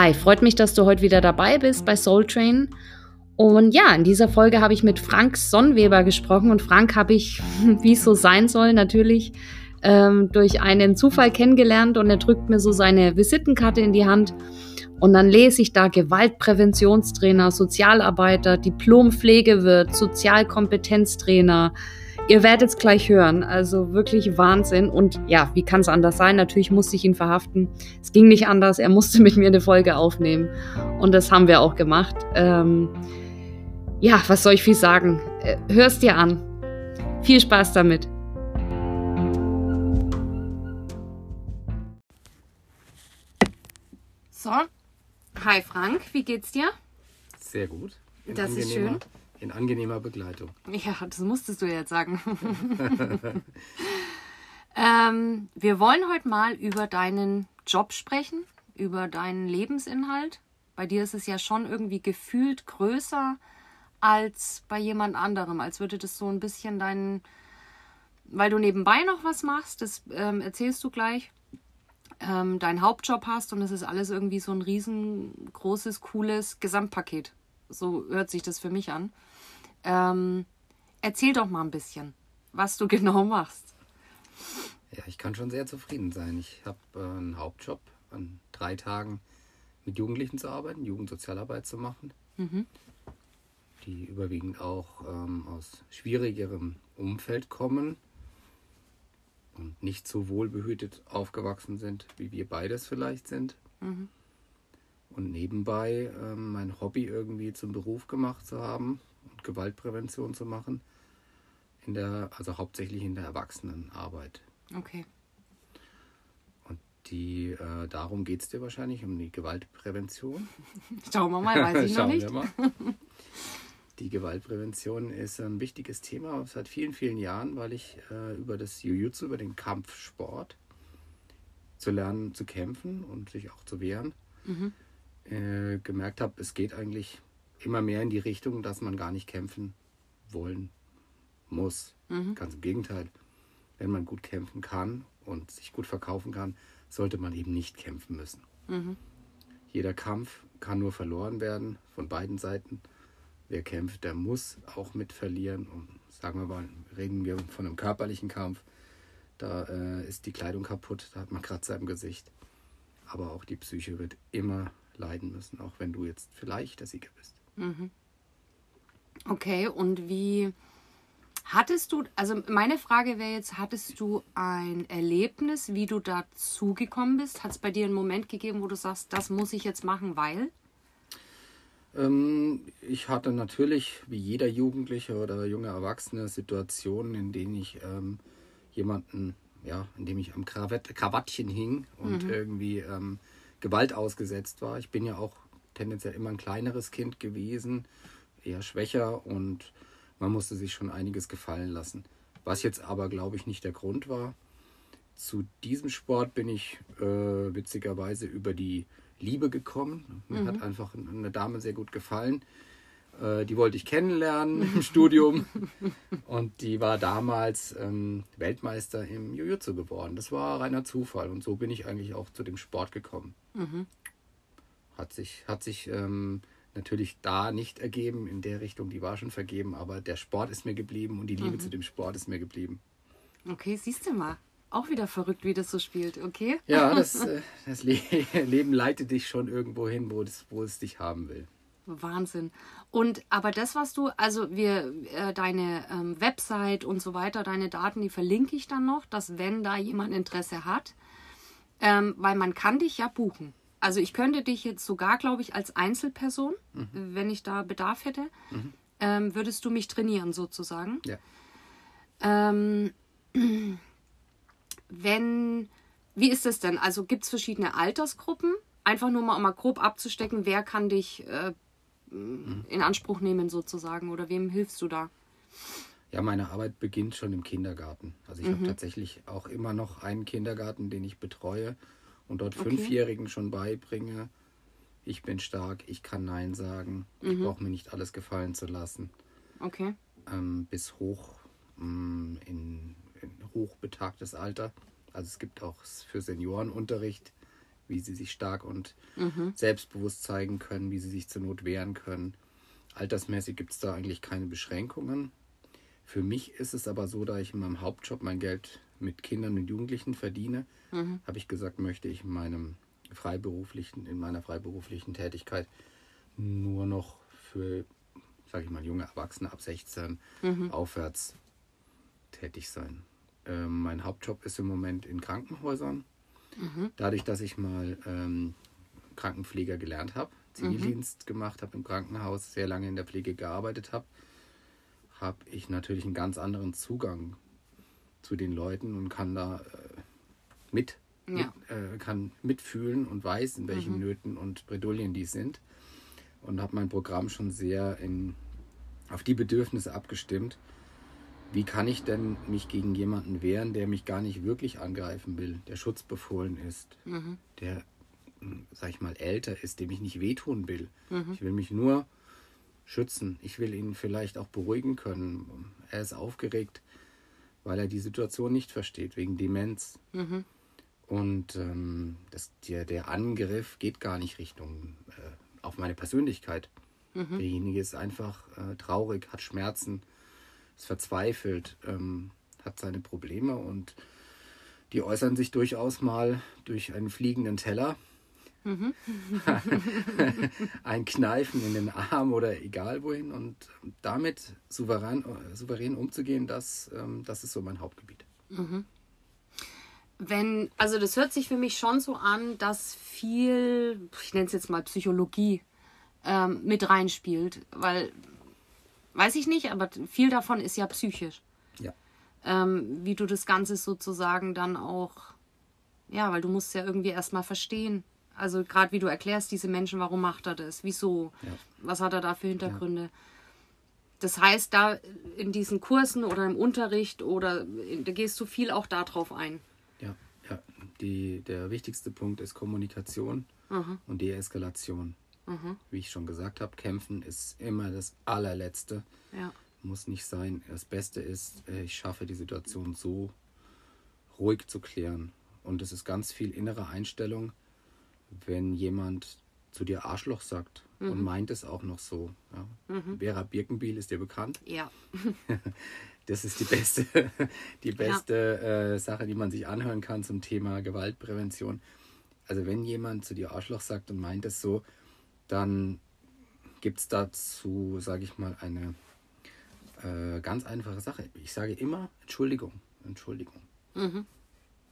Hi, freut mich, dass du heute wieder dabei bist bei Soul Train. Und ja, in dieser Folge habe ich mit Frank Sonnweber gesprochen. Und Frank habe ich, wie es so sein soll, natürlich ähm, durch einen Zufall kennengelernt. Und er drückt mir so seine Visitenkarte in die Hand. Und dann lese ich da Gewaltpräventionstrainer, Sozialarbeiter, Diplompflegewirt, Sozialkompetenztrainer, Ihr werdet es gleich hören. Also wirklich Wahnsinn. Und ja, wie kann es anders sein? Natürlich musste ich ihn verhaften. Es ging nicht anders. Er musste mit mir eine Folge aufnehmen. Und das haben wir auch gemacht. Ähm, ja, was soll ich viel sagen? Äh, hör's dir an. Viel Spaß damit. So. Hi Frank, wie geht's dir? Sehr gut. Das ist schön in angenehmer Begleitung. Ja, das musstest du jetzt sagen. ähm, wir wollen heute mal über deinen Job sprechen, über deinen Lebensinhalt. Bei dir ist es ja schon irgendwie gefühlt größer als bei jemand anderem, als würde das so ein bisschen deinen, weil du nebenbei noch was machst, das ähm, erzählst du gleich, ähm, deinen Hauptjob hast und es ist alles irgendwie so ein riesengroßes, cooles Gesamtpaket. So hört sich das für mich an. Ähm, erzähl doch mal ein bisschen, was du genau machst. Ja, ich kann schon sehr zufrieden sein. Ich habe äh, einen Hauptjob, an drei Tagen mit Jugendlichen zu arbeiten, Jugendsozialarbeit zu machen, mhm. die überwiegend auch ähm, aus schwierigerem Umfeld kommen und nicht so wohlbehütet aufgewachsen sind, wie wir beides vielleicht sind. Mhm. Und nebenbei ähm, mein Hobby irgendwie zum Beruf gemacht zu haben und Gewaltprävention zu machen. In der, also hauptsächlich in der Erwachsenenarbeit. Okay. Und die, äh, darum geht es dir wahrscheinlich, um die Gewaltprävention. Schauen wir mal, weiß ich noch nicht. Die Gewaltprävention ist ein wichtiges Thema seit vielen, vielen Jahren, weil ich äh, über das Jiu-Jitsu, über den Kampfsport, zu lernen, zu kämpfen und sich auch zu wehren, mhm. äh, gemerkt habe, es geht eigentlich immer mehr in die Richtung, dass man gar nicht kämpfen wollen muss. Mhm. Ganz im Gegenteil. Wenn man gut kämpfen kann und sich gut verkaufen kann, sollte man eben nicht kämpfen müssen. Mhm. Jeder Kampf kann nur verloren werden von beiden Seiten. Wer kämpft, der muss auch mit verlieren. Und sagen wir mal, reden wir von einem körperlichen Kampf. Da äh, ist die Kleidung kaputt, da hat man Kratzer im Gesicht. Aber auch die Psyche wird immer leiden müssen, auch wenn du jetzt vielleicht der Sieger bist. Mhm. Okay, und wie hattest du, also meine Frage wäre jetzt, hattest du ein Erlebnis, wie du dazu gekommen bist? Hat es bei dir einen Moment gegeben, wo du sagst, das muss ich jetzt machen, weil? Ähm, ich hatte natürlich, wie jeder Jugendliche oder junge Erwachsene, Situationen, in denen ich ähm, jemanden, ja, in dem ich am Krawett, Krawattchen hing und mhm. irgendwie ähm, Gewalt ausgesetzt war. Ich bin ja auch tendenziell immer ein kleineres Kind gewesen, eher schwächer und man musste sich schon einiges gefallen lassen. Was jetzt aber, glaube ich, nicht der Grund war. Zu diesem Sport bin ich äh, witzigerweise über die Liebe gekommen. Mir mhm. hat einfach eine Dame sehr gut gefallen. Äh, die wollte ich kennenlernen im Studium. Und die war damals ähm, Weltmeister im Jiu-Jitsu geworden. Das war reiner Zufall. Und so bin ich eigentlich auch zu dem Sport gekommen. Mhm hat sich, hat sich ähm, natürlich da nicht ergeben in der Richtung, die war schon vergeben, aber der Sport ist mir geblieben und die Liebe mhm. zu dem Sport ist mir geblieben. Okay, siehst du mal. Auch wieder verrückt, wie das so spielt, okay? Ja, das, äh, das Le Leben leitet dich schon irgendwo hin, wo, das, wo es dich haben will. Wahnsinn. Und aber das, was du, also wir, äh, deine ähm, Website und so weiter, deine Daten, die verlinke ich dann noch, dass wenn da jemand Interesse hat, ähm, weil man kann dich ja buchen. Also ich könnte dich jetzt sogar, glaube ich, als Einzelperson, mhm. wenn ich da Bedarf hätte, mhm. ähm, würdest du mich trainieren sozusagen. Ja. Ähm, wenn, wie ist es denn? Also gibt es verschiedene Altersgruppen? Einfach nur mal, um mal grob abzustecken, wer kann dich äh, mhm. in Anspruch nehmen sozusagen oder wem hilfst du da? Ja, meine Arbeit beginnt schon im Kindergarten. Also ich habe mhm. tatsächlich auch immer noch einen Kindergarten, den ich betreue und dort okay. Fünfjährigen schon beibringe, ich bin stark, ich kann Nein sagen, mhm. ich brauche mir nicht alles gefallen zu lassen. Okay. Ähm, bis hoch ähm, in, in hochbetagtes Alter. Also es gibt auch für Seniorenunterricht wie sie sich stark und mhm. selbstbewusst zeigen können, wie sie sich zur Not wehren können. Altersmäßig gibt es da eigentlich keine Beschränkungen. Für mich ist es aber so, da ich in meinem Hauptjob mein Geld mit Kindern und Jugendlichen verdiene, mhm. habe ich gesagt, möchte ich in meinem freiberuflichen, in meiner freiberuflichen Tätigkeit nur noch für, sage ich mal, junge Erwachsene ab 16 mhm. aufwärts tätig sein. Ähm, mein Hauptjob ist im Moment in Krankenhäusern. Mhm. Dadurch, dass ich mal ähm, Krankenpfleger gelernt habe, Zivildienst mhm. gemacht habe im Krankenhaus, sehr lange in der Pflege gearbeitet habe, habe ich natürlich einen ganz anderen Zugang zu den Leuten und kann da äh, mit, ja. mit äh, kann mitfühlen und weiß, in welchen mhm. Nöten und Bredouillen die sind. Und habe mein Programm schon sehr in, auf die Bedürfnisse abgestimmt. Wie kann ich denn mich gegen jemanden wehren, der mich gar nicht wirklich angreifen will, der schutzbefohlen ist, mhm. der, hm, sag ich mal, älter ist, dem ich nicht wehtun will. Mhm. Ich will mich nur schützen. Ich will ihn vielleicht auch beruhigen können. Er ist aufgeregt weil er die Situation nicht versteht, wegen Demenz. Mhm. Und ähm, das, der, der Angriff geht gar nicht Richtung äh, auf meine Persönlichkeit. Mhm. Derjenige ist einfach äh, traurig, hat Schmerzen, ist verzweifelt, ähm, hat seine Probleme und die äußern sich durchaus mal durch einen fliegenden Teller Mhm. ein Kneifen in den Arm oder egal wohin und damit souverän, souverän umzugehen, das, ähm, das ist so mein Hauptgebiet. Mhm. Wenn, also das hört sich für mich schon so an, dass viel, ich nenne es jetzt mal Psychologie, ähm, mit reinspielt, weil, weiß ich nicht, aber viel davon ist ja psychisch. Ja. Ähm, wie du das Ganze sozusagen dann auch, ja, weil du musst ja irgendwie erstmal verstehen, also gerade wie du erklärst, diese Menschen, warum macht er das? Wieso? Ja. Was hat er da für Hintergründe? Ja. Das heißt, da in diesen Kursen oder im Unterricht oder da gehst du viel auch darauf ein. Ja, ja. Die, der wichtigste Punkt ist Kommunikation mhm. und Deeskalation. Mhm. Wie ich schon gesagt habe, kämpfen ist immer das allerletzte. Ja. Muss nicht sein. Das Beste ist, äh, ich schaffe die Situation so ruhig zu klären. Und es ist ganz viel innere Einstellung wenn jemand zu dir Arschloch sagt mhm. und meint es auch noch so. Ja. Mhm. Vera Birkenbiel ist dir bekannt? Ja. das ist die beste, die beste ja. äh, Sache, die man sich anhören kann zum Thema Gewaltprävention. Also wenn jemand zu dir Arschloch sagt und meint es so, dann gibt es dazu, sage ich mal, eine äh, ganz einfache Sache. Ich sage immer Entschuldigung, Entschuldigung. Mhm.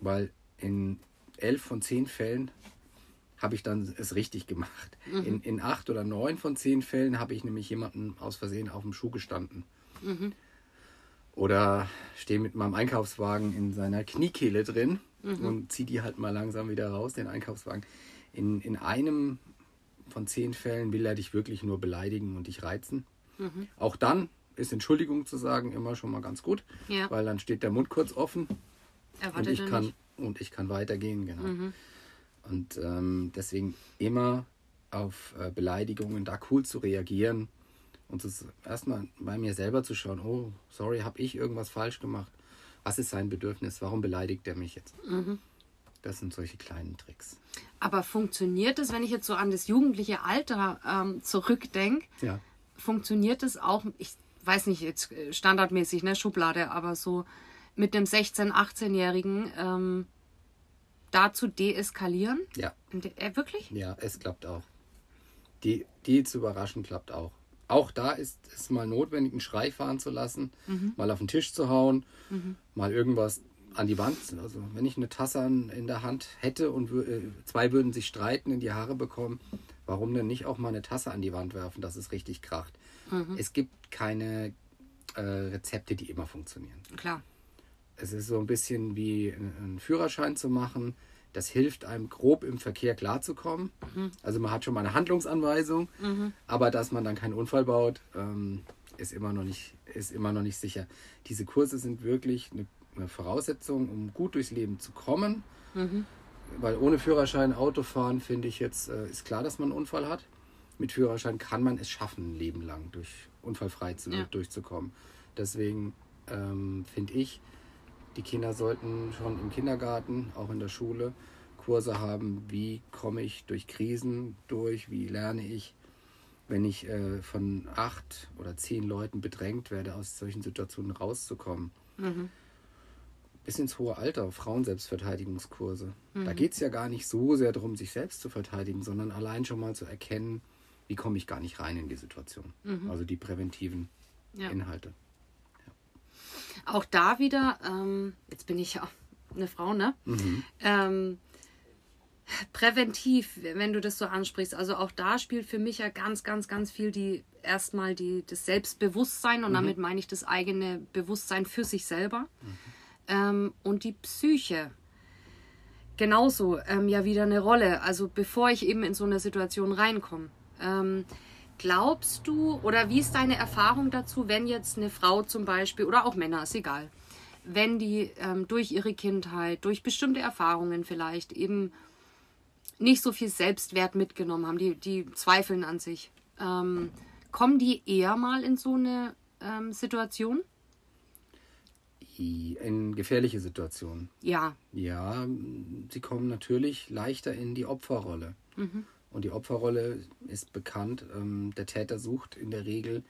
Weil in elf von zehn Fällen habe ich dann es richtig gemacht. Mhm. In, in acht oder neun von zehn Fällen habe ich nämlich jemanden aus Versehen auf dem Schuh gestanden. Mhm. Oder stehe mit meinem Einkaufswagen in seiner Kniekehle drin mhm. und ziehe die halt mal langsam wieder raus, den Einkaufswagen. In, in einem von zehn Fällen will er dich wirklich nur beleidigen und dich reizen. Mhm. Auch dann ist Entschuldigung zu sagen immer schon mal ganz gut, ja. weil dann steht der Mund kurz offen und ich, kann, und ich kann weitergehen. Genau. Und ähm, deswegen immer auf äh, Beleidigungen da cool zu reagieren und erstmal bei mir selber zu schauen, oh, sorry, habe ich irgendwas falsch gemacht? Was ist sein Bedürfnis? Warum beleidigt er mich jetzt? Mhm. Das sind solche kleinen Tricks. Aber funktioniert es, wenn ich jetzt so an das jugendliche Alter ähm, zurückdenke? Ja. Funktioniert es auch, ich weiß nicht, jetzt äh, standardmäßig, ne, Schublade, aber so mit dem 16-, 18-Jährigen, ähm, da zu deeskalieren? Ja. Äh, wirklich? Ja, es klappt auch. Die, die zu überraschen klappt auch. Auch da ist es mal notwendig, einen Schrei fahren zu lassen, mhm. mal auf den Tisch zu hauen, mhm. mal irgendwas an die Wand. Also wenn ich eine Tasse in der Hand hätte und äh, zwei würden sich streiten, in die Haare bekommen, warum denn nicht auch mal eine Tasse an die Wand werfen, dass es richtig kracht? Mhm. Es gibt keine äh, Rezepte, die immer funktionieren. Klar. Es ist so ein bisschen wie einen Führerschein zu machen. Das hilft einem grob im Verkehr klarzukommen. Mhm. Also man hat schon mal eine Handlungsanweisung, mhm. aber dass man dann keinen Unfall baut, ähm, ist, immer noch nicht, ist immer noch nicht sicher. Diese Kurse sind wirklich eine, eine Voraussetzung, um gut durchs Leben zu kommen. Mhm. Weil ohne Führerschein Autofahren, finde ich jetzt, äh, ist klar, dass man einen Unfall hat. Mit Führerschein kann man es schaffen, ein Leben lang durch unfallfrei zu, ja. durchzukommen. Deswegen ähm, finde ich, die Kinder sollten schon im Kindergarten, auch in der Schule, Kurse haben, wie komme ich durch Krisen durch, wie lerne ich, wenn ich äh, von acht oder zehn Leuten bedrängt werde, aus solchen Situationen rauszukommen. Mhm. Bis ins hohe Alter, Frauenselbstverteidigungskurse. Mhm. Da geht es ja gar nicht so sehr darum, sich selbst zu verteidigen, sondern allein schon mal zu erkennen, wie komme ich gar nicht rein in die Situation. Mhm. Also die präventiven ja. Inhalte. Auch da wieder, ähm, jetzt bin ich ja eine Frau, ne? Mhm. Ähm, präventiv, wenn du das so ansprichst. Also auch da spielt für mich ja ganz, ganz, ganz viel die erstmal die, das Selbstbewusstsein und mhm. damit meine ich das eigene Bewusstsein für sich selber mhm. ähm, und die Psyche. Genauso ähm, ja wieder eine Rolle. Also bevor ich eben in so eine Situation reinkomme. Ähm, glaubst du oder wie ist deine Erfahrung dazu, wenn jetzt eine Frau zum Beispiel oder auch Männer, ist egal, wenn die ähm, durch ihre Kindheit, durch bestimmte Erfahrungen vielleicht eben nicht so viel Selbstwert mitgenommen haben, die, die zweifeln an sich. Ähm, kommen die eher mal in so eine ähm, Situation? In gefährliche Situationen. Ja. Ja, sie kommen natürlich leichter in die Opferrolle. Mhm. Und die Opferrolle ist bekannt. Ähm, der Täter sucht in der Regel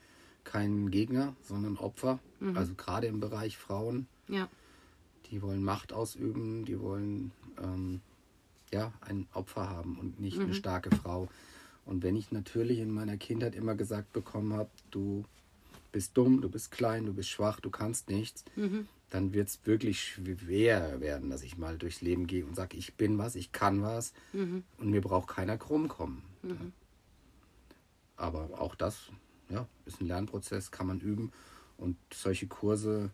keinen Gegner, sondern Opfer. Mhm. Also gerade im Bereich Frauen. Ja. Die wollen Macht ausüben, die wollen ähm, ja, ein Opfer haben und nicht mhm. eine starke Frau. Und wenn ich natürlich in meiner Kindheit immer gesagt bekommen habe, du bist dumm, du bist klein, du bist schwach, du kannst nichts, mhm. Dann wird es wirklich schwer werden, dass ich mal durchs Leben gehe und sage, ich bin was, ich kann was mhm. und mir braucht keiner krumm kommen. Mhm. Aber auch das ja, ist ein Lernprozess, kann man üben. Und solche Kurse,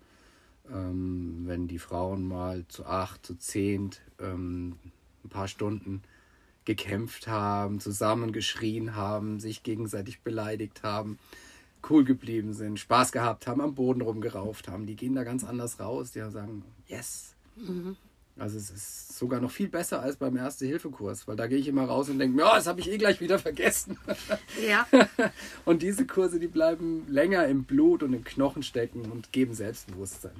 ähm, wenn die Frauen mal zu acht, zu zehn ähm, ein paar Stunden gekämpft haben, zusammengeschrien haben, sich gegenseitig beleidigt haben, cool geblieben sind, Spaß gehabt haben, am Boden rumgerauft haben. Die gehen da ganz anders raus. Die sagen, yes. Mhm. Also es ist sogar noch viel besser als beim Erste-Hilfe-Kurs, weil da gehe ich immer raus und denke mir, oh, das habe ich eh gleich wieder vergessen. Ja. und diese Kurse, die bleiben länger im Blut und im Knochen stecken und geben Selbstbewusstsein.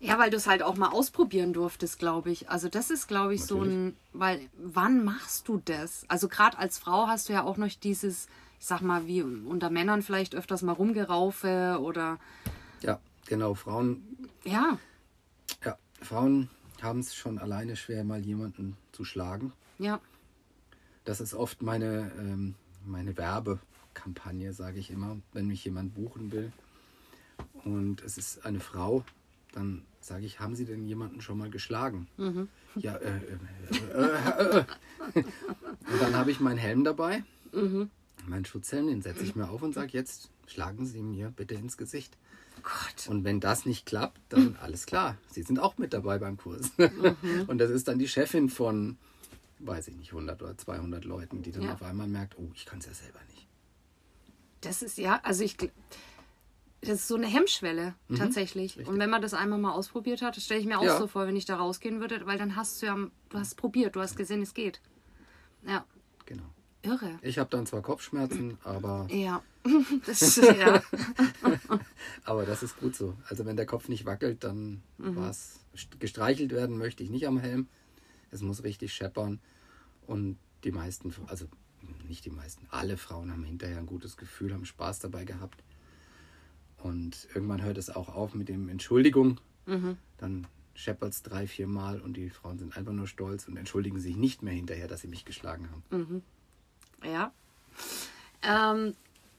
Ja, weil du es halt auch mal ausprobieren durftest, glaube ich. Also das ist, glaube ich, Natürlich. so ein, weil wann machst du das? Also gerade als Frau hast du ja auch noch dieses, sag mal, wie unter Männern vielleicht öfters mal rumgeraufe oder. Ja, genau, Frauen. Ja. Ja, Frauen haben es schon alleine schwer, mal jemanden zu schlagen. Ja. Das ist oft meine, ähm, meine Werbekampagne, sage ich immer, wenn mich jemand buchen will. Und es ist eine Frau, dann sage ich, haben Sie denn jemanden schon mal geschlagen? Mhm. Ja, äh, äh, äh, äh, Und dann habe ich meinen Helm dabei, mhm. Meinen Schutzhelm, den setze ich mir auf und sage, jetzt schlagen Sie mir bitte ins Gesicht. Gott. Und wenn das nicht klappt, dann alles klar. Sie sind auch mit dabei beim Kurs. Mhm. Und das ist dann die Chefin von, weiß ich nicht, 100 oder 200 Leuten, die dann ja. auf einmal merkt, oh, ich kann es ja selber nicht. Das ist ja, also ich das ist so eine Hemmschwelle mhm, tatsächlich. Richtig. Und wenn man das einmal mal ausprobiert hat, stelle ich mir auch ja. so vor, wenn ich da rausgehen würde, weil dann hast du ja, du hast probiert, du hast gesehen, es geht. Ja. Genau. Irre. Ich habe dann zwar Kopfschmerzen, aber. Ja. Das ist, ja. aber das ist gut so. Also wenn der Kopf nicht wackelt, dann mhm. war es. Gestreichelt werden möchte ich nicht am Helm. Es muss richtig scheppern. Und die meisten, also nicht die meisten, alle Frauen haben hinterher ein gutes Gefühl, haben Spaß dabei gehabt. Und irgendwann hört es auch auf mit dem Entschuldigung. Mhm. Dann scheppert es drei, vier Mal und die Frauen sind einfach nur stolz und entschuldigen sich nicht mehr hinterher, dass sie mich geschlagen haben. Mhm. Ja. Ähm,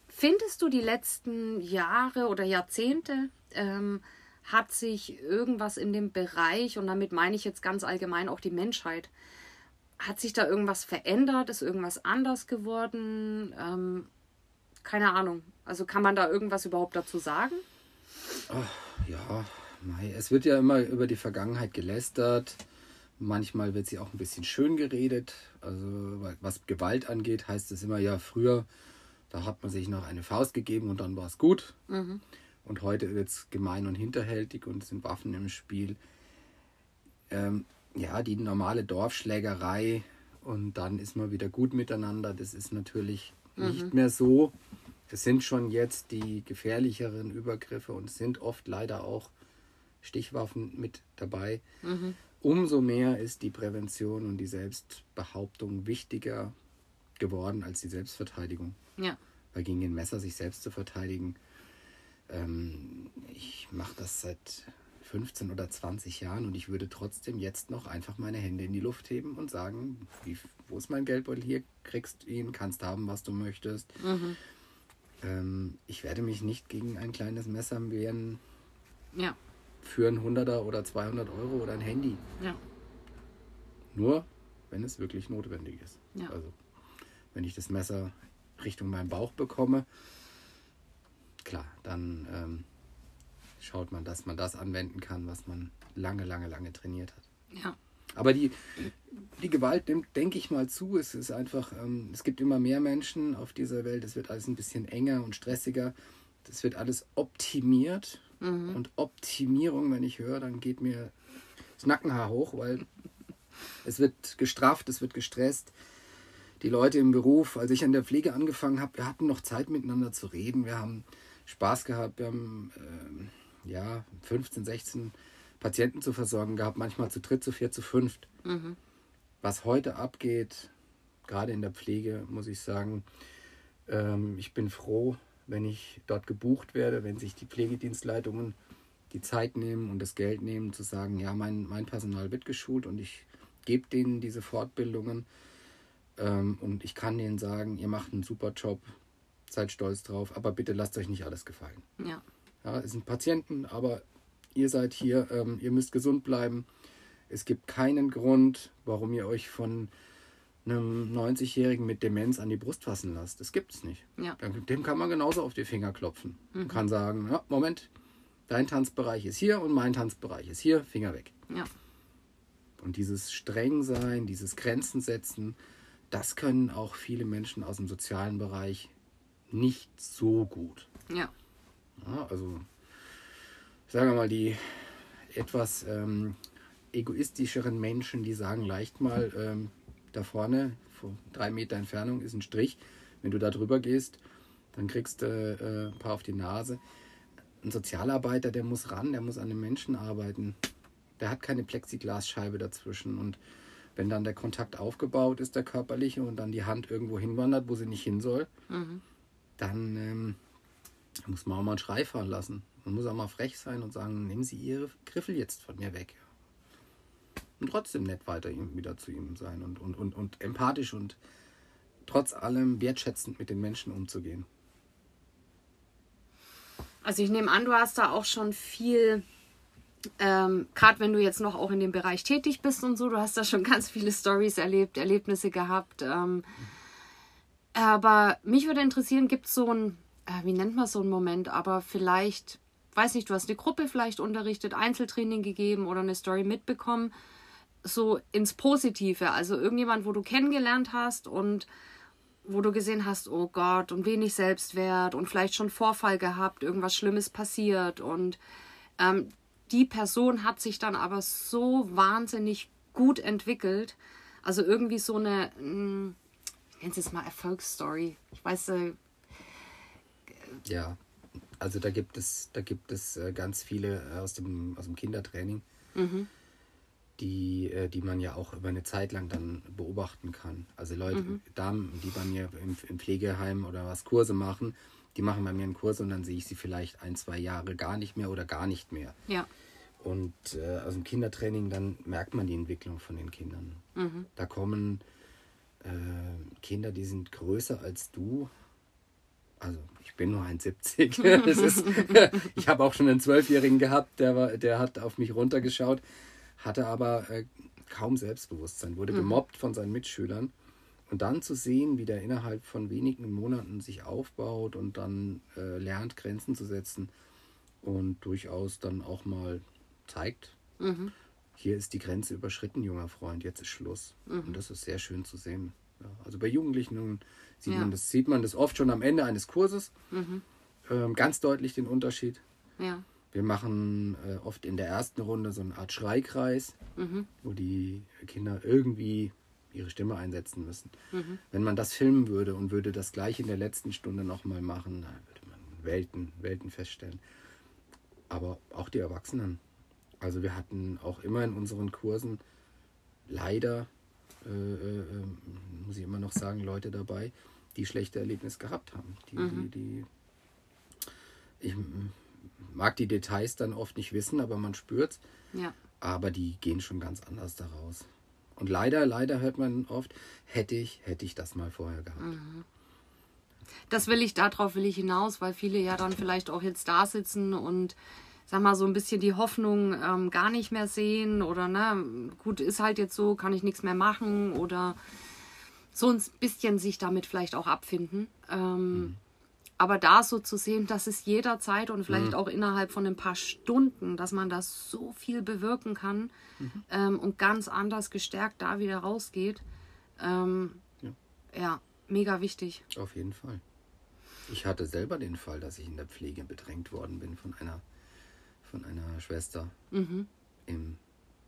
findest du die letzten Jahre oder Jahrzehnte ähm, hat sich irgendwas in dem Bereich, und damit meine ich jetzt ganz allgemein auch die Menschheit, hat sich da irgendwas verändert? Ist irgendwas anders geworden? Ähm, keine Ahnung. Also kann man da irgendwas überhaupt dazu sagen? Ach, ja, mei. es wird ja immer über die Vergangenheit gelästert. Manchmal wird sie auch ein bisschen schön geredet. Also was Gewalt angeht, heißt es immer ja früher, da hat man sich noch eine Faust gegeben und dann war es gut. Mhm. Und heute wird es gemein und hinterhältig und es sind Waffen im Spiel. Ähm, ja, die normale Dorfschlägerei und dann ist man wieder gut miteinander. Das ist natürlich mhm. nicht mehr so. Es sind schon jetzt die gefährlicheren Übergriffe und es sind oft leider auch Stichwaffen mit dabei. Mhm. Umso mehr ist die Prävention und die Selbstbehauptung wichtiger geworden als die Selbstverteidigung. Ja. Weil gegen ein Messer sich selbst zu verteidigen, ähm, ich mache das seit 15 oder 20 Jahren und ich würde trotzdem jetzt noch einfach meine Hände in die Luft heben und sagen, wie, wo ist mein Geldbeutel? Hier kriegst du ihn, kannst haben, was du möchtest. Mhm. Ähm, ich werde mich nicht gegen ein kleines Messer wehren Ja. Für ein 100er oder 200 Euro oder ein Handy. Ja. Nur, wenn es wirklich notwendig ist. Ja. Also, wenn ich das Messer Richtung meinen Bauch bekomme, klar, dann ähm, schaut man, dass man das anwenden kann, was man lange, lange, lange trainiert hat. Ja. Aber die, die Gewalt nimmt, denke ich mal, zu. Es ist einfach, ähm, es gibt immer mehr Menschen auf dieser Welt. Es wird alles ein bisschen enger und stressiger. Das wird alles optimiert. Und Optimierung, wenn ich höre, dann geht mir das Nackenhaar hoch, weil es wird gestrafft, es wird gestresst. Die Leute im Beruf, als ich an der Pflege angefangen habe, wir hatten noch Zeit miteinander zu reden. Wir haben Spaß gehabt. Wir haben ähm, ja 15, 16 Patienten zu versorgen gehabt, manchmal zu dritt, zu viert, zu fünft. Was heute abgeht, gerade in der Pflege, muss ich sagen, ähm, ich bin froh, wenn ich dort gebucht werde, wenn sich die Pflegedienstleitungen die Zeit nehmen und das Geld nehmen, zu sagen, ja, mein, mein Personal wird geschult und ich gebe denen diese Fortbildungen ähm, und ich kann denen sagen, ihr macht einen super Job, seid stolz drauf, aber bitte lasst euch nicht alles gefallen. Ja. Ja, es sind Patienten, aber ihr seid hier, ähm, ihr müsst gesund bleiben. Es gibt keinen Grund, warum ihr euch von einem 90-Jährigen mit Demenz an die Brust fassen lasst. Das gibt es nicht. Ja. Dem kann man genauso auf die Finger klopfen. Man kann sagen, ja, Moment, dein Tanzbereich ist hier und mein Tanzbereich ist hier, Finger weg. Ja. Und dieses streng sein, dieses Grenzen setzen, das können auch viele Menschen aus dem sozialen Bereich nicht so gut. Ja. Ja, also, sagen wir mal, die etwas ähm, egoistischeren Menschen, die sagen leicht mal, ähm, da vorne, vor drei Meter Entfernung, ist ein Strich. Wenn du da drüber gehst, dann kriegst du äh, ein paar auf die Nase. Ein Sozialarbeiter, der muss ran, der muss an den Menschen arbeiten. Der hat keine Plexiglasscheibe dazwischen. Und wenn dann der Kontakt aufgebaut ist, der körperliche, und dann die Hand irgendwo hinwandert, wo sie nicht hin soll, dann ähm, muss man auch mal einen Schrei fahren lassen. Man muss auch mal frech sein und sagen, nehmen Sie Ihre Griffel jetzt von mir weg. Und trotzdem nett weiter wieder zu ihm sein und, und, und, und empathisch und trotz allem wertschätzend mit den Menschen umzugehen. Also ich nehme an, du hast da auch schon viel, ähm, gerade wenn du jetzt noch auch in dem Bereich tätig bist und so, du hast da schon ganz viele Stories erlebt, Erlebnisse gehabt. Ähm, aber mich würde interessieren, gibt es so ein, äh, wie nennt man so einen Moment, aber vielleicht, weiß nicht, du hast eine Gruppe vielleicht unterrichtet, Einzeltraining gegeben oder eine Story mitbekommen, so ins Positive. Also irgendjemand, wo du kennengelernt hast und wo du gesehen hast, oh Gott, und wenig Selbstwert und vielleicht schon Vorfall gehabt, irgendwas Schlimmes passiert und ähm, die Person hat sich dann aber so wahnsinnig gut entwickelt. Also irgendwie so eine, mh, ich nenne es jetzt mal Erfolgsstory. Ich weiß, äh, Ja, also da gibt es, da gibt es äh, ganz viele äh, aus dem, aus dem Kindertraining, die, äh, die man ja auch über eine Zeit lang dann beobachten kann. Also Leute, Damen, die bei mir im, im Pflegeheim oder was Kurse machen, die machen bei mir einen Kurs und dann sehe ich sie vielleicht ein, zwei Jahre gar nicht mehr oder gar nicht mehr. ja, Und äh, aus dem Kindertraining, dann merkt man die Entwicklung von den Kindern. Da kommen äh, Kinder, die sind größer als du. Also ich bin nur 1,70. Das ist, ich habe auch schon einen Zwölfjährigen gehabt, der, war, der hat auf mich runtergeschaut, hatte aber äh, kaum Selbstbewusstsein, wurde gemobbt von seinen Mitschülern. Und dann zu sehen, wie der innerhalb von wenigen Monaten sich aufbaut und dann äh, lernt, Grenzen zu setzen und durchaus dann auch mal zeigt, hier ist die Grenze überschritten, junger Freund, jetzt ist Schluss. Und das ist sehr schön zu sehen. Ja, also bei Jugendlichen sieht, Ja. man das, sieht man das oft schon am Ende eines Kurses. Ähm, ganz deutlich den Unterschied. ja, Wir machen äh, oft in der ersten Runde so eine Art Schreikreis, wo die Kinder irgendwie ihre Stimme einsetzen müssen. Wenn man das filmen würde und würde das gleich in der letzten Stunde nochmal machen, dann würde man Welten, Welten feststellen. Aber auch die Erwachsenen. Also wir hatten auch immer in unseren Kursen leider, äh, äh, muss ich immer noch sagen, Leute dabei, die schlechte Erlebnisse gehabt haben. Die, Mhm. die, die, ich mag die Details dann oft nicht wissen, aber man spürt's. Ja. Aber die gehen schon ganz anders daraus. Und leider, leider hört man oft, hätte ich, hätte ich das mal vorher gehabt. Mhm. Das will ich, darauf will ich hinaus, weil viele ja dann vielleicht auch jetzt da sitzen und sag mal so ein bisschen die Hoffnung ähm, gar nicht mehr sehen oder ne, gut, ist halt jetzt so, kann ich nichts mehr machen oder so ein bisschen sich damit vielleicht auch abfinden. Ähm, Aber da so zu sehen, dass es jederzeit und vielleicht auch innerhalb von ein paar Stunden, dass man das so viel bewirken kann ähm, und ganz anders gestärkt da wieder rausgeht, ähm, Ja. ja, mega wichtig. Auf jeden Fall. Ich hatte selber den Fall, dass ich in der Pflege bedrängt worden bin von einer, von einer Schwester Mhm. im,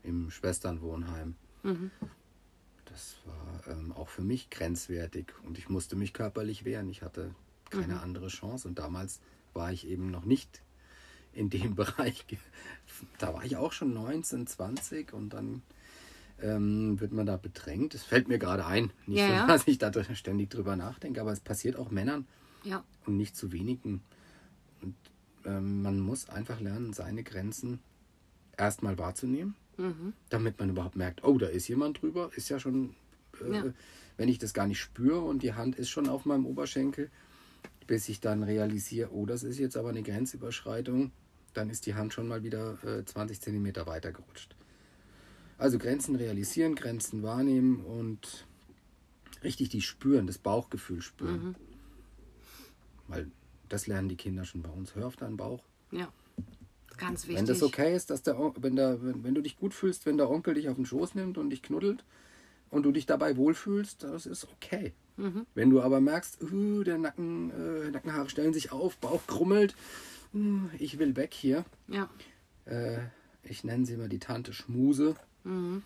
im Schwesternwohnheim. Mhm. Das war ähm, auch für mich grenzwertig und ich musste mich körperlich wehren. Ich hatte keine andere Chance und damals war ich eben noch nicht in dem Bereich. Da war ich auch schon 19, 20 und dann ähm, wird man da bedrängt. Es fällt mir gerade ein. Nicht Ja, so, dass ich da ständig drüber nachdenke, aber es passiert auch Männern Ja, und nicht zu wenigen. Und ähm, man muss einfach lernen, seine Grenzen erstmal wahrzunehmen, mhm. damit man überhaupt merkt, oh, da ist jemand drüber. Ist ja schon, äh, Ja. wenn ich das gar nicht spüre und die Hand ist schon auf meinem Oberschenkel, bis ich dann realisiere, oh, das ist jetzt aber eine Grenzüberschreitung, dann ist die Hand schon mal wieder äh, 20 Zentimeter weiter gerutscht. Also Grenzen realisieren, Grenzen wahrnehmen und richtig die spüren, das Bauchgefühl spüren. Mhm. Weil das lernen die Kinder schon bei uns. Hör auf deinen Bauch. ja. Ganz wichtig. Wenn das okay ist, dass der, wenn, der, wenn, wenn du dich gut fühlst, wenn der Onkel dich auf den Schoß nimmt und dich knuddelt und du dich dabei wohlfühlst, das ist okay. Mhm. Wenn du aber merkst, uh, der Nacken, äh, Nackenhaare stellen sich auf, Bauch krummelt, uh, ich will weg hier. Ja. Äh, ich nenne sie immer die Tante Schmuse. Mhm.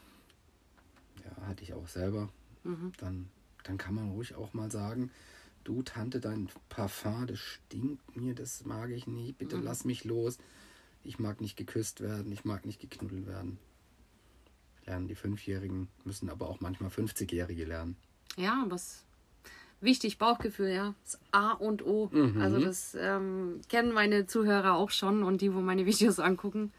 Ja, hatte ich auch selber. Mhm. Dann, dann kann man ruhig auch mal sagen, du Tante, dein Parfum, das stinkt mir, das mag ich nicht, bitte lass mich los. Ich mag nicht geküsst werden, ich mag nicht geknuddelt werden. Lernen die Fünfjährigen, müssen aber auch manchmal 50-Jährige lernen. Ja, was wichtig, Bauchgefühl, ja. Das A und O. Mhm. Also das ähm, kennen meine Zuhörer auch schon und die, wo meine Videos angucken,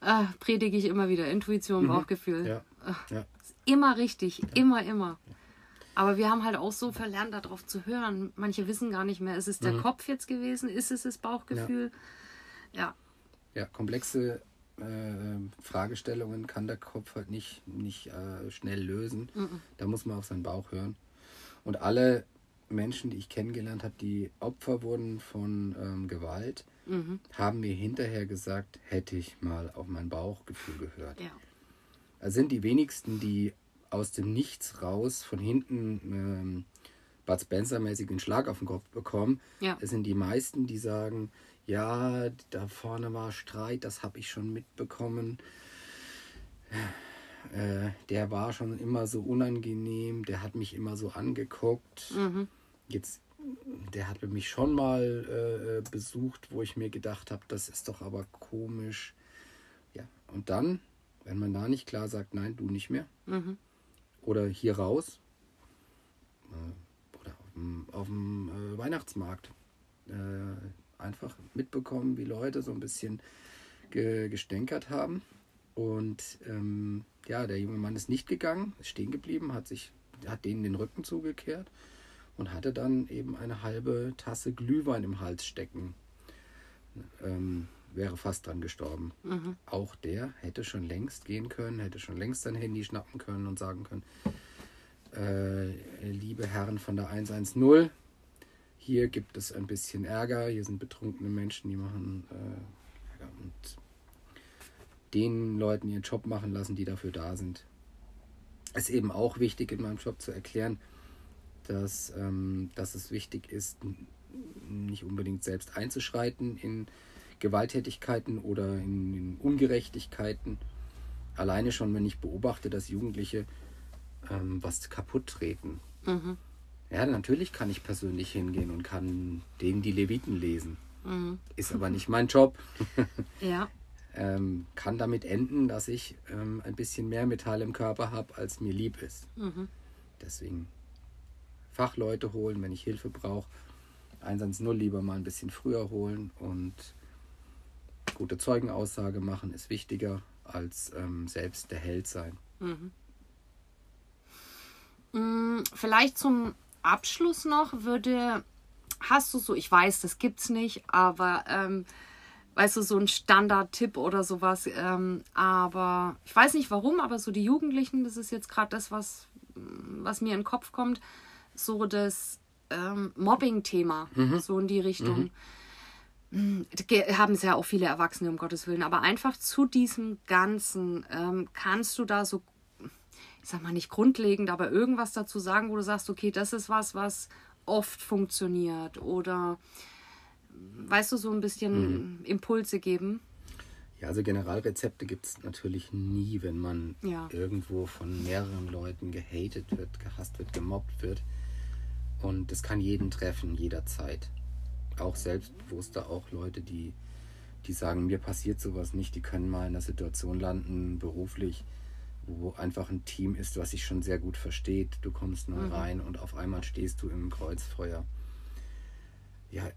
äh, predige ich immer wieder. Intuition, Bauchgefühl. Mhm. Ja, ja. Ist immer richtig, immer, immer. Aber wir haben halt auch so verlernt, darauf zu hören. Manche wissen gar nicht mehr, ist es der Mhm. Kopf jetzt gewesen? Ist es das Bauchgefühl? Ja, ja komplexe äh, Fragestellungen kann der Kopf halt nicht, nicht äh, schnell lösen. Da muss man auf seinen Bauch hören. Und alle Menschen, die ich kennengelernt habe, die Opfer wurden von ähm, Gewalt, mhm. haben mir hinterher gesagt, hätte ich mal auf mein Bauchgefühl gehört. ja. Es sind die wenigsten, die aus dem Nichts raus von hinten ähm, Bud Spencer-mäßig einen Schlag auf den Kopf bekommen. Ja. Es sind die meisten, die sagen, ja, da vorne war Streit, das habe ich schon mitbekommen. Äh, der war schon immer so unangenehm, der hat mich immer so angeguckt. Mhm. Jetzt, der hatte mich schon mal äh, besucht, wo ich mir gedacht habe, das ist doch aber komisch. Ja, und dann, wenn man da nicht klar sagt, nein, du nicht mehr, Mhm. oder hier raus, äh, oder auf dem, auf dem äh, Weihnachtsmarkt, äh, einfach mitbekommen, wie Leute so ein bisschen ge gestänkert haben. Und ähm, ja, der junge Mann ist nicht gegangen, ist stehen geblieben, hat sich, hat denen den Rücken zugekehrt und hatte dann eben eine halbe Tasse Glühwein im Hals stecken. Ähm, wäre fast dran gestorben. Mhm. Auch der hätte schon längst gehen können, hätte schon längst sein Handy schnappen können und sagen können, äh, liebe Herren von der 110, hier gibt es ein bisschen Ärger, hier sind betrunkene Menschen, die machen äh, Ärger und den Leuten ihren Job machen lassen, die dafür da sind. Es ist eben auch wichtig in meinem Job zu erklären, dass, ähm, dass es wichtig ist, nicht unbedingt selbst einzuschreiten in Gewalttätigkeiten oder in, in Ungerechtigkeiten. Alleine schon, wenn ich beobachte, dass Jugendliche ähm, was kaputt treten. Mhm. Ja, natürlich kann ich persönlich hingehen und kann denen die Leviten lesen. Mhm. Ist aber nicht mein Job. Ja. ähm, kann damit enden, dass ich ähm, ein bisschen mehr Metall im Körper habe, als mir lieb ist. Mhm. Deswegen Fachleute holen, wenn ich Hilfe brauche. 110 lieber mal ein bisschen früher holen und gute Zeugenaussage machen ist wichtiger als ähm, selbst der Held sein. Mhm. Mm, Vielleicht zum Abschluss noch würde, hast du so, ich weiß, das gibt's nicht, aber ähm, weißt du, so ein Standard-Tipp oder sowas, ähm, aber ich weiß nicht warum, aber so die Jugendlichen, das ist jetzt gerade das, was, was mir in den Kopf kommt, so das ähm, Mobbing-Thema, so in die Richtung. Ge- haben es ja auch viele Erwachsene, um Gottes Willen. Aber einfach zu diesem Ganzen ähm, kannst du da so, sag mal nicht grundlegend, aber irgendwas dazu sagen, wo du sagst, okay, das ist was, was oft funktioniert. Oder weißt du, so ein bisschen Impulse geben. Ja, also Generalrezepte gibt es natürlich nie, wenn man Ja. irgendwo von mehreren Leuten gehatet wird, gehasst wird, gemobbt wird. Und das kann jeden treffen, jederzeit. Auch selbstbewusste, auch Leute, die, die sagen, mir passiert sowas nicht, die können mal in einer Situation landen, beruflich, wo einfach ein Team ist, was sich schon sehr gut versteht. Du kommst neu rein und auf einmal stehst du im Kreuzfeuer. Ja,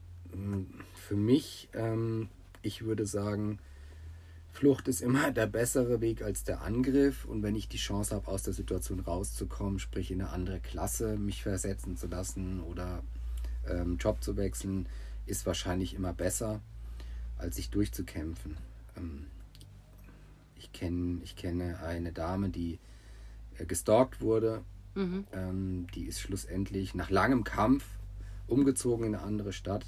für mich, ähm, ich würde sagen, Flucht ist immer der bessere Weg als der Angriff. Und wenn ich die Chance habe, aus der Situation rauszukommen, sprich in eine andere Klasse mich versetzen zu lassen oder ähm, Job zu wechseln, ist wahrscheinlich immer besser, als sich durchzukämpfen. Ähm, ich, kenn, ich kenne eine Dame, die äh, gestalkt wurde. Mhm. Ähm, die ist schlussendlich nach langem Kampf umgezogen in eine andere Stadt.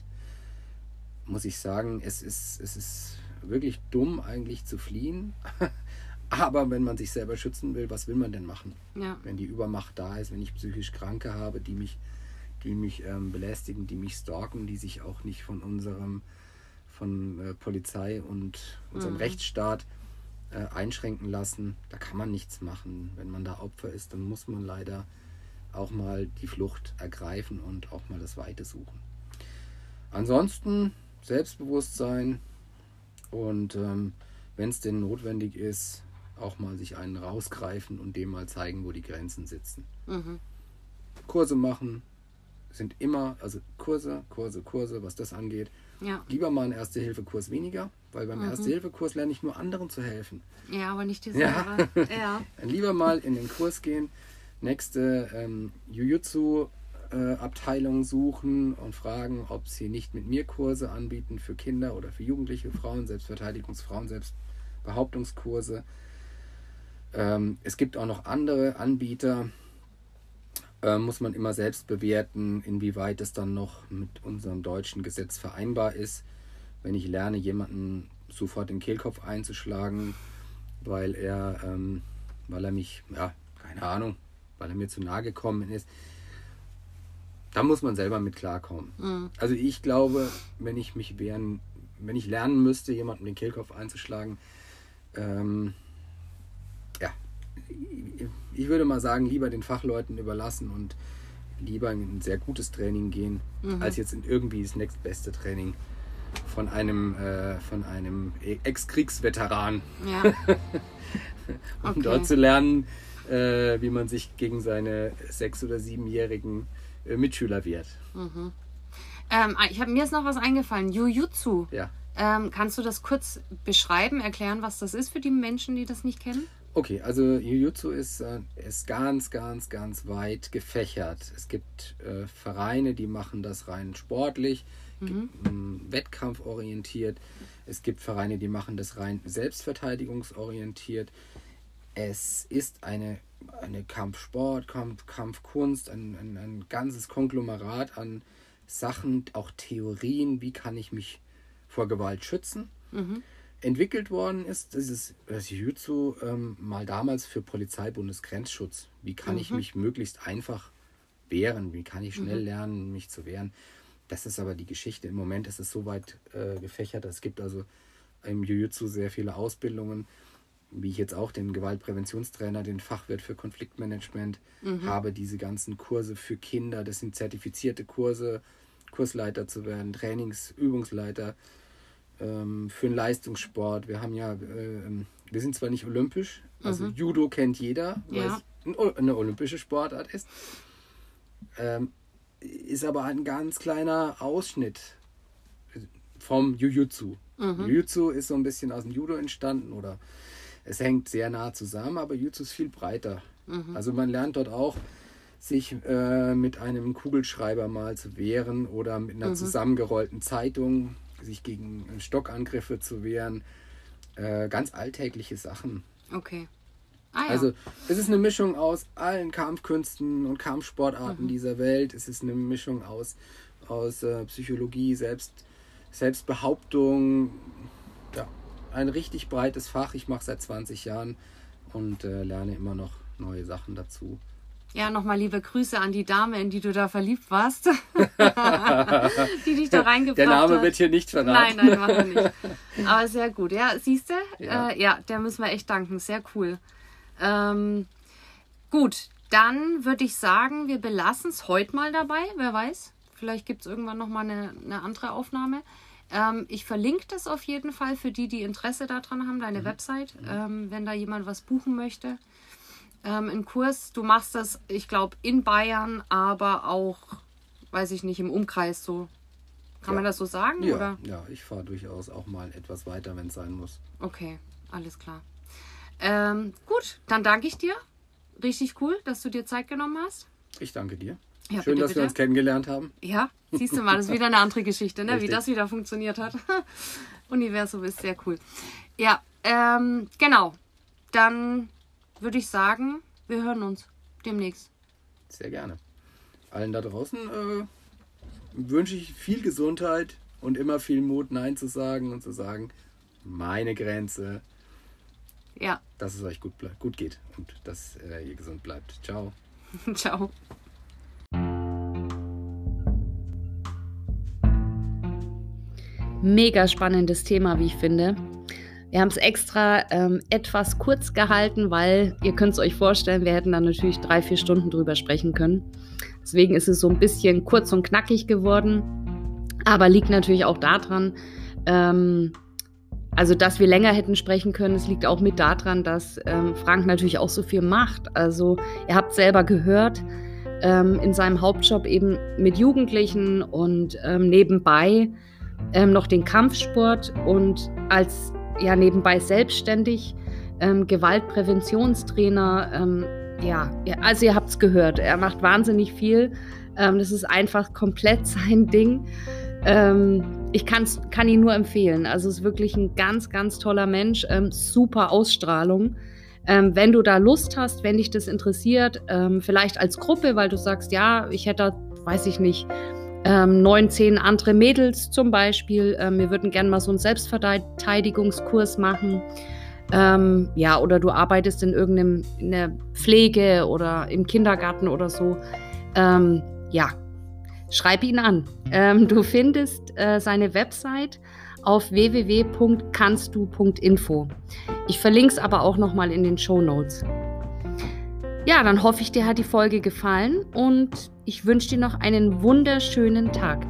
Muss ich sagen, es ist, es ist wirklich dumm eigentlich zu fliehen. Aber wenn man sich selber schützen will, was will man denn machen? Ja. Wenn die Übermacht da ist, wenn ich psychisch Kranke habe, die mich, die mich ähm, belästigen, die mich stalken, die sich auch nicht von unserem, von äh, Polizei und unserem Rechtsstaat äh, einschränken lassen, da kann man nichts machen. Wenn man da Opfer ist, dann muss man leider auch mal die Flucht ergreifen und auch mal das Weite suchen. Ansonsten Selbstbewusstsein und ähm, wenn es denn notwendig ist, auch mal sich einen rausgreifen und dem mal zeigen, wo die Grenzen sitzen. Mhm. Kurse machen sind immer, also Kurse, Kurse, Kurse, was das angeht. Ja. Lieber mal einen Erste-Hilfe-Kurs weniger, weil beim Erste-Hilfe-Kurs lerne ich nur anderen zu helfen. ja, aber nicht die Ja. selber. Ja. Lieber mal in den Kurs gehen, nächste ähm, Jiu-Jitsu-Abteilung suchen und fragen, ob sie nicht mit mir Kurse anbieten für Kinder oder für jugendliche Frauen, Selbstverteidigungsfrauen, Selbstbehauptungskurse. Ähm, es gibt auch noch andere Anbieter. Äh, muss man immer selbst bewerten, inwieweit es dann noch mit unserem deutschen Gesetz vereinbar ist. Wenn ich lerne, jemanden sofort den Kehlkopf einzuschlagen, weil er, ähm, weil er mich, ja, keine Ahnung, weil er mir zu nahe gekommen ist, da muss man selber mit klarkommen. Mhm. Also ich glaube, wenn ich mich wehren, wenn ich lernen müsste, jemanden den Kehlkopf einzuschlagen, ähm, ich würde mal sagen, lieber den Fachleuten überlassen und lieber in ein sehr gutes Training gehen, als jetzt in irgendwie das nächstbeste Training von einem, äh, von einem Ex-Kriegsveteran, Ja. um Okay. dort zu lernen, äh, wie man sich gegen seine sechs- oder siebenjährigen äh, Mitschüler wehrt. Ähm, ich hab, mir ist noch was eingefallen. Jujutsu. Ja. Ähm, kannst du das kurz beschreiben, erklären, was das ist für die Menschen, die das nicht kennen? Okay, also Jiu-Jitsu ist, äh, ist ganz, ganz, ganz weit gefächert. Es gibt äh, Vereine, die machen das rein sportlich, gibt, ähm, wettkampforientiert. Es gibt Vereine, die machen das rein selbstverteidigungsorientiert. Es ist eine, eine Kampfsport, Kampf, Kampfkunst, ein, ein, ein ganzes Konglomerat an Sachen, auch Theorien, wie kann ich mich vor Gewalt schützen entwickelt worden ist, dieses das Jiu-Jitsu ähm, mal damals für Polizeibundesgrenzschutz. Wie kann ich mich möglichst einfach wehren? Wie kann ich schnell lernen, mich zu wehren? Das ist aber die Geschichte. Im Moment ist es so weit äh, gefächert. Es gibt also im Jiu-Jitsu sehr viele Ausbildungen, wie ich jetzt auch den Gewaltpräventionstrainer, den Fachwirt für Konfliktmanagement habe, diese ganzen Kurse für Kinder. Das sind zertifizierte Kurse, Kursleiter zu werden, Trainings, Übungsleiter ähm, für den Leistungssport. Wir haben ja, äh, wir sind zwar nicht olympisch, also mhm. Judo kennt jeder, weil ja. es eine olympische Sportart ist. Ähm, ist aber ein ganz kleiner Ausschnitt vom Jujutsu. Mhm. Jujutsu ist so ein bisschen aus dem Judo entstanden oder es hängt sehr nah zusammen, aber Jujutsu ist viel breiter. Mhm. Also man lernt dort auch, sich äh, mit einem Kugelschreiber mal zu wehren oder mit einer mhm. zusammengerollten Zeitung sich gegen Stockangriffe zu wehren. Äh, ganz alltägliche Sachen. Okay. Ah, ja. Also es ist eine Mischung aus allen Kampfkünsten und Kampfsportarten mhm. dieser Welt. Es ist eine Mischung aus, aus äh, Psychologie, Selbst, Selbstbehauptung. Ja, ein richtig breites Fach. Ich mache seit 20 Jahren und äh, lerne immer noch neue Sachen dazu. Ja, nochmal liebe Grüße an die Dame, in die du da verliebt warst. die dich da reingebracht hat. Der Name hat. wird hier nicht verraten. Nein, nein, machen wir nicht. Aber sehr gut. Ja, siehst du? Ja. Äh, ja, der müssen wir echt danken. Sehr cool. Ähm, gut, dann würde ich sagen, wir belassen es heute mal dabei. Wer weiß, vielleicht gibt es irgendwann nochmal eine, eine andere Aufnahme. Ähm, ich verlinke das auf jeden Fall für die, die Interesse daran haben, deine mhm. Website, ähm, wenn da jemand was buchen möchte. Ähm, Ein Kurs, du machst das, ich glaube, in Bayern, aber auch, weiß ich nicht, im Umkreis so. Kann ja. man das so sagen? Ja, oder? ja ich fahre durchaus auch mal etwas weiter, wenn es sein muss. Okay, alles klar. Ähm, gut, dann danke ich dir. Richtig cool, dass du dir Zeit genommen hast. Ich danke dir. Ja, Schön, bitte, dass bitte. wir uns kennengelernt haben. Ja, siehst du mal, das ist wieder eine andere Geschichte, ne? wie das wieder funktioniert hat. Universum ist sehr cool. Ja, ähm, genau. Dann würde ich sagen, wir hören uns demnächst. Sehr gerne. Allen da draußen äh, wünsche ich viel Gesundheit und immer viel Mut, Nein zu sagen und zu sagen, meine Grenze, ja. Dass es euch gut, gut geht und dass äh, ihr gesund bleibt. Ciao. Ciao. Mega spannendes Thema, wie ich finde. Wir haben es extra ähm, etwas kurz gehalten, weil ihr könnt es euch vorstellen, wir hätten dann natürlich drei, vier Stunden drüber sprechen können. Deswegen ist es so ein bisschen kurz und knackig geworden. Aber liegt natürlich auch daran, ähm, also, dass wir länger hätten sprechen können, es liegt auch mit daran, dass ähm, Frank natürlich auch so viel macht. Also, ihr habt selber gehört, ähm, in seinem Hauptjob eben mit Jugendlichen und ähm, nebenbei ähm, noch den Kampfsport und als ja nebenbei selbstständig ähm, Gewaltpräventionstrainer. Ähm, ja, also ihr habt es gehört, er macht wahnsinnig viel. das ist einfach komplett sein Ding. Ähm, ich kann's, kann ihn nur empfehlen. Also ist wirklich ein ganz, ganz toller Mensch. Ähm, super Ausstrahlung. Ähm, wenn du da Lust hast, wenn dich das interessiert, ähm, vielleicht als Gruppe, weil du sagst, ja, ich hätte, weiß ich nicht, ähm, neun, zehn andere Mädels zum Beispiel. Ähm, wir würden gerne mal so einen Selbstverteidigungskurs machen. Ähm, ja, oder du arbeitest in irgendeinem in der Pflege oder im Kindergarten oder so. ja, schreib ihn an. Ähm, du findest äh, seine Website auf www.kannstdu.info. Ich verlinke es aber auch nochmal in den Show Notes. Ja, dann hoffe ich, dir hat die Folge gefallen und ich wünsche dir noch einen wunderschönen Tag.